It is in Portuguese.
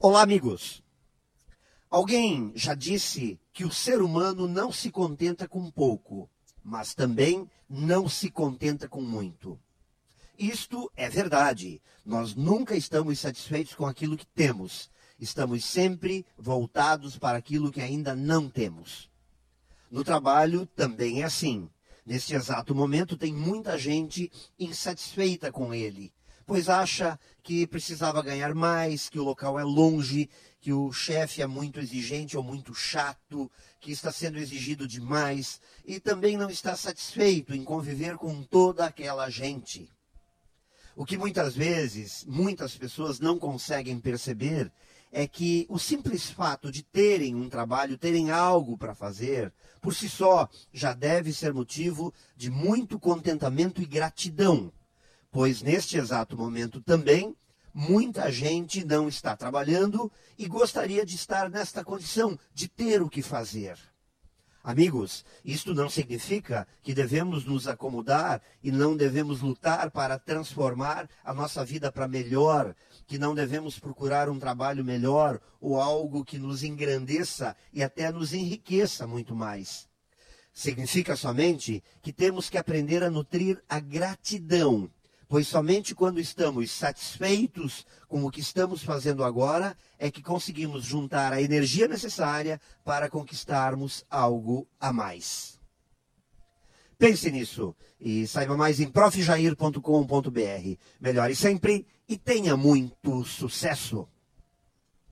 Olá, amigos. Alguém já disse que o ser humano não se contenta com pouco, mas também não se contenta com muito. Isto é verdade. Nós nunca estamos satisfeitos com aquilo que temos. Estamos sempre voltados para aquilo que ainda não temos. No trabalho também é assim. Neste exato momento, tem muita gente insatisfeita com ele, pois acha que precisava ganhar mais, que o local é longe, que o chefe é muito exigente ou muito chato, que está sendo exigido demais e também não está satisfeito em conviver com toda aquela gente. O que muitas vezes muitas pessoas não conseguem perceber é que o simples fato de terem um trabalho, terem algo para fazer, por si só já deve ser motivo de muito contentamento e gratidão, pois neste exato momento também muita gente não está trabalhando e gostaria de estar nesta condição, de ter o que fazer. Amigos, isto não significa que devemos nos acomodar e não devemos lutar para transformar a nossa vida para melhor, que não devemos procurar um trabalho melhor ou algo que nos engrandeça e até nos enriqueça muito mais. Significa somente que temos que aprender a nutrir a gratidão pois somente quando estamos satisfeitos com o que estamos fazendo agora é que conseguimos juntar a energia necessária para conquistarmos algo a mais. Pense nisso e saiba mais em profjair.com.br. Melhore sempre e tenha muito sucesso!